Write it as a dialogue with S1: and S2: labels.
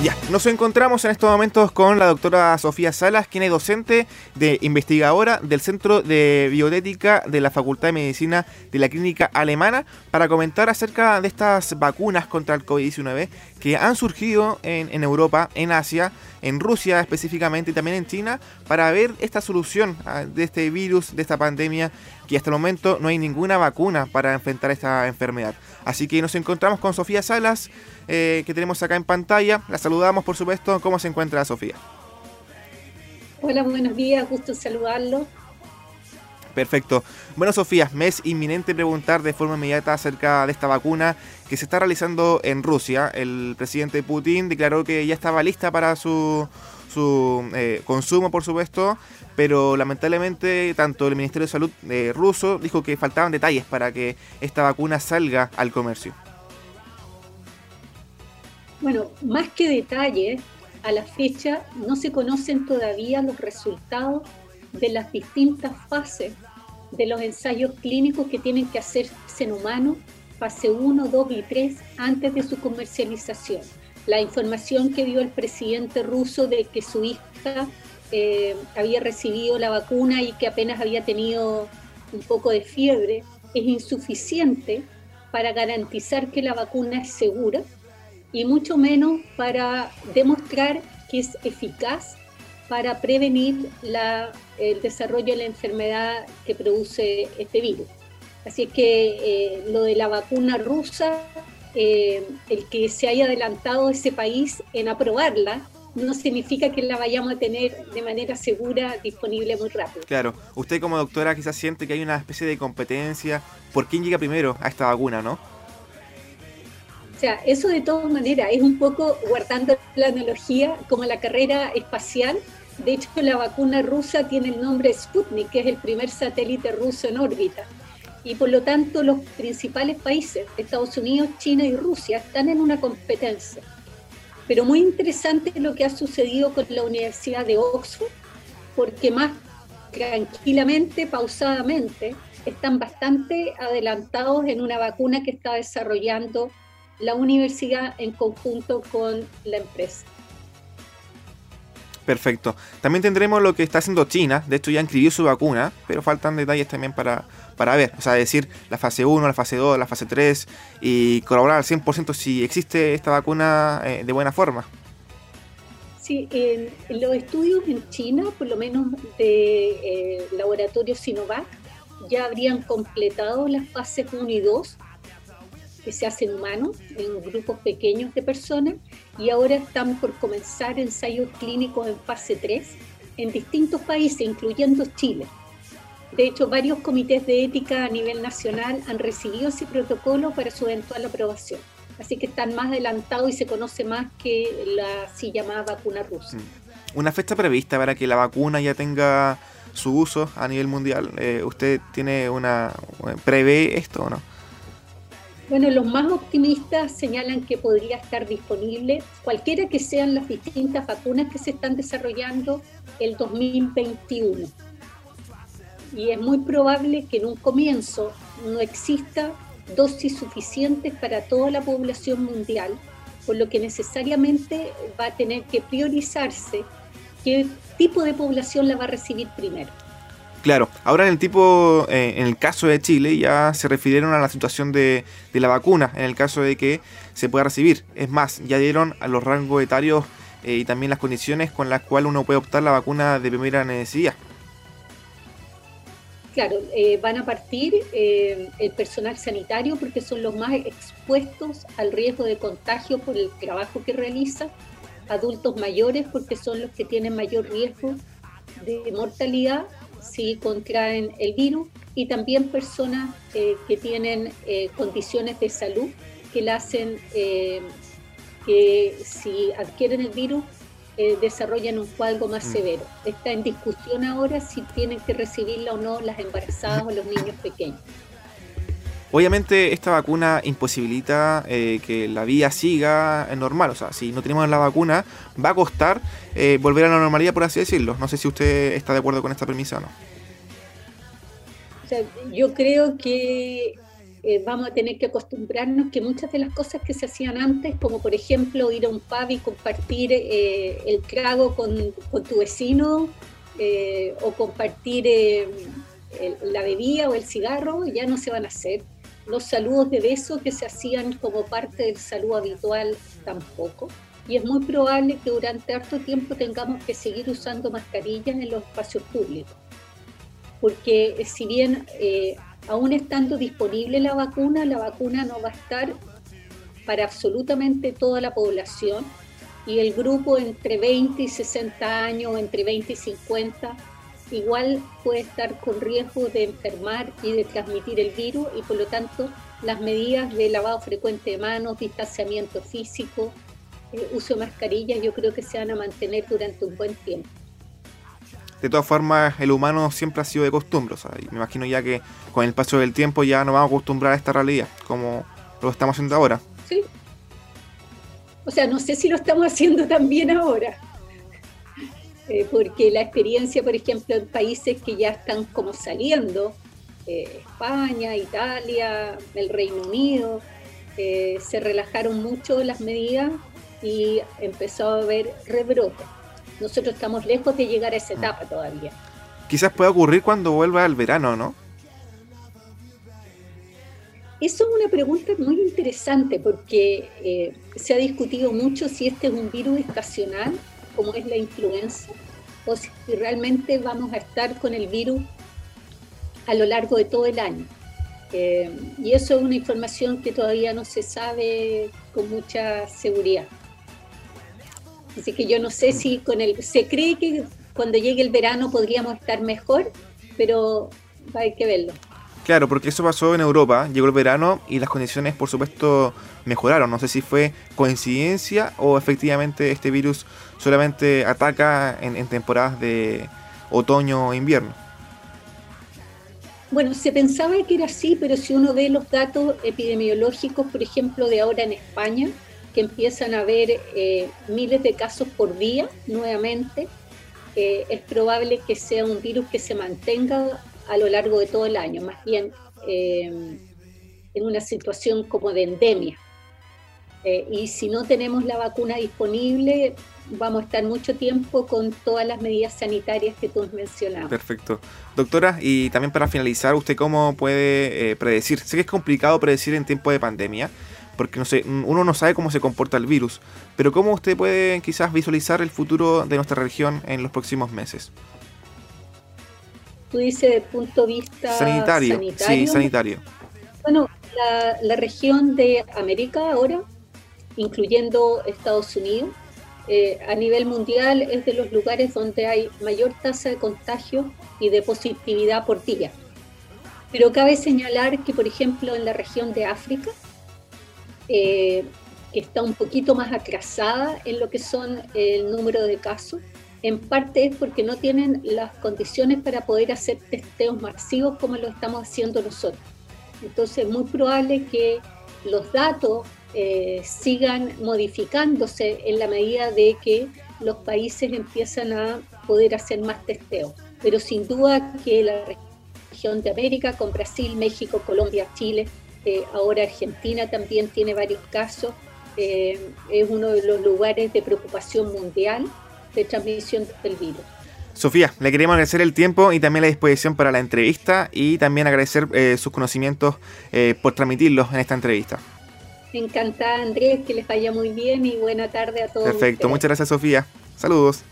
S1: Ya, nos encontramos en estos momentos con la doctora Sofía Salas, quien es docente de investigadora del Centro de Biotética de la Facultad de Medicina de la Clínica Alemana, para comentar acerca de estas vacunas contra el COVID-19 que han surgido en, en, Europa, en Asia, en Rusia específicamente y también en China, para ver esta solución ah, de este virus, de esta pandemia, que hasta el momento no hay ninguna vacuna para enfrentar esta enfermedad. Así que nos encontramos con Sofía Salas, eh, que tenemos acá en pantalla. La saludamos, por supuesto. ¿Cómo se encuentra Sofía?
S2: Hola, buenos días, gusto saludarlo.
S1: Perfecto. Bueno, Sofía, me es inminente preguntar de forma inmediata acerca de esta vacuna que se está realizando en Rusia. El presidente Putin declaró que ya estaba lista para su, su eh, consumo, por supuesto, pero lamentablemente tanto el Ministerio de Salud eh, ruso dijo que faltaban detalles para que esta vacuna salga al comercio.
S2: Bueno, más que detalles, a la fecha no se conocen todavía los resultados de las distintas fases de los ensayos clínicos que tienen que hacerse en humanos, fase 1, 2 y 3, antes de su comercialización. La información que dio el presidente ruso de que su hija eh, había recibido la vacuna y que apenas había tenido un poco de fiebre es insuficiente para garantizar que la vacuna es segura y mucho menos para demostrar que es eficaz para prevenir el desarrollo de la enfermedad que produce este virus. Así es que eh, lo de la vacuna rusa, eh, el que se haya adelantado ese país en aprobarla, no significa que la vayamos a tener de manera segura disponible muy rápido.
S1: Claro, usted como doctora quizás siente que hay una especie de competencia por quién llega primero a esta vacuna, ¿no?
S2: O sea, eso de todas maneras es un poco, guardando la analogía, como la carrera espacial. De hecho, la vacuna rusa tiene el nombre Sputnik, que es el primer satélite ruso en órbita. Y por lo tanto, los principales países, Estados Unidos, China y Rusia, están en una competencia. Pero muy interesante lo que ha sucedido con la Universidad de Oxford, porque más tranquilamente, pausadamente, están bastante adelantados en una vacuna que está desarrollando la universidad en conjunto con la empresa.
S1: Perfecto. También tendremos lo que está haciendo China. De hecho, ya inscribió su vacuna, pero faltan detalles también para, para ver. O sea, decir la fase 1, la fase 2, la fase 3 y colaborar al 100% si existe esta vacuna eh, de buena forma.
S2: Sí, en, los estudios en China, por lo menos de eh, laboratorio Sinovac, ya habrían completado las fases 1 y 2 que se hacen humanos en grupos pequeños de personas y ahora estamos por comenzar ensayos clínicos en fase 3 en distintos países, incluyendo Chile. De hecho, varios comités de ética a nivel nacional han recibido ese protocolo para su eventual aprobación. Así que están más adelantados y se conoce más que la así llamada vacuna rusa.
S1: Mm. Una fecha prevista para que la vacuna ya tenga su uso a nivel mundial. Eh, ¿Usted tiene una prevé esto o no?
S2: Bueno, los más optimistas señalan que podría estar disponible cualquiera que sean las distintas vacunas que se están desarrollando el 2021. Y es muy probable que en un comienzo no exista dosis suficientes para toda la población mundial, por lo que necesariamente va a tener que priorizarse qué tipo de población la va a recibir primero.
S1: Claro, ahora en el tipo, eh, en el caso de Chile, ya se refirieron a la situación de, la vacuna, en el caso de que se pueda recibir. Es más, ya dieron a los rangos etarios eh, y también las condiciones con las cuales uno puede optar la vacuna de primera necesidad.
S2: Claro, eh, van a partir el personal sanitario porque son los más expuestos al riesgo de contagio por el trabajo que realiza, adultos mayores porque son los que tienen mayor riesgo de mortalidad si contraen el virus y también personas eh, que tienen eh, condiciones de salud que la hacen eh, que si adquieren el virus desarrollan un cuadro más mm. severo. Está en discusión ahora si tienen que recibirla o no las embarazadas o los niños pequeños.
S1: Obviamente esta vacuna imposibilita que la vida siga normal, o sea, si no tenemos la vacuna va a costar volver a la normalidad, por así decirlo. No sé si usted está de acuerdo con esta premisa o no
S2: yo creo que eh, vamos a tener que acostumbrarnos que muchas de las cosas que se hacían antes, como por ejemplo ir a un pub y compartir eh, el trago con, tu vecino eh, o compartir la bebida o el cigarro, ya no se van a hacer. Los saludos de besos que se hacían como parte del saludo habitual tampoco. Y es muy probable que durante harto tiempo tengamos que seguir usando mascarillas en los espacios públicos. Porque si bien aún estando disponible la vacuna, la vacuna no va a estar para absolutamente toda la población y el grupo entre 20 y 60 años, entre 20 y 50, igual puede estar con riesgo de enfermar y de transmitir el virus y por lo tanto las medidas de lavado frecuente de manos, distanciamiento físico, eh, uso de mascarillas, yo creo que se van a mantener durante un buen tiempo
S1: de todas formas el humano siempre ha sido de costumbre. me imagino ya que con el paso del tiempo ya nos vamos a acostumbrar a esta realidad, como lo estamos haciendo ahora.
S2: Sí. O sea, no sé si lo estamos haciendo también ahora. Eh, porque la experiencia, por ejemplo, en países que ya están como saliendo, eh, España, Italia, el Reino Unido, eh, se relajaron mucho las medidas y empezó a haber rebrotes nosotros estamos lejos de llegar a esa mm. etapa todavía.
S1: Quizás pueda ocurrir cuando vuelva el verano, ¿no?
S2: Eso es una pregunta muy interesante porque eh, se ha discutido mucho si este es un virus estacional, como es la influenza, o si realmente vamos a estar con el virus a lo largo de todo el año. Eh, y eso es una información que todavía no se sabe con mucha seguridad. Así que yo no sé si con el, se cree que cuando llegue el verano podríamos estar mejor, pero hay que verlo.
S1: Claro, porque eso pasó en Europa, llegó el verano y las condiciones por supuesto mejoraron. No sé si fue coincidencia o efectivamente este virus solamente ataca en, temporadas de otoño o invierno.
S2: Bueno, se pensaba que era así, pero si uno ve los datos epidemiológicos, por ejemplo, de ahora en España, que empiezan a haber eh, miles de casos por día nuevamente, eh, es probable que sea un virus que se mantenga a lo largo de todo el año, más bien eh, en una situación como de endemia. y si no tenemos la vacuna disponible, vamos a estar mucho tiempo con todas las medidas sanitarias que tú has mencionado.
S1: Perfecto. Doctora, y también para finalizar, ¿usted cómo puede predecir? Sé que es complicado predecir en tiempo de pandemia, porque no sé, uno no sabe cómo se comporta el virus, pero ¿cómo usted puede quizás visualizar el futuro de nuestra región en los próximos meses?
S2: Tú dices desde el punto de vista
S1: sanitario. Sí, sanitario.
S2: Bueno, la, región de América ahora, incluyendo Estados Unidos, eh, a nivel mundial es de los lugares donde hay mayor tasa de contagio y de positividad por día. Pero cabe señalar que, por ejemplo, en la región de África, eh, que está un poquito más atrasada en lo que son el número de casos. En parte es porque no tienen las condiciones para poder hacer testeos masivos como lo estamos haciendo nosotros. Entonces es muy probable que los datos eh, sigan modificándose en la medida de que los países empiezan a poder hacer más testeos. Pero sin duda que la región de América, con Brasil, México, Colombia, Chile, eh, ahora Argentina también tiene varios casos, eh, es uno de los lugares de preocupación mundial de transmisión del virus.
S1: Sofía, le queremos agradecer el tiempo y también la disposición para la entrevista y también agradecer eh, sus conocimientos por transmitirlos en esta entrevista.
S2: Encantada Andrés, que les vaya muy bien y buena tarde a todos.
S1: Perfecto, muchas gracias Sofía. Saludos.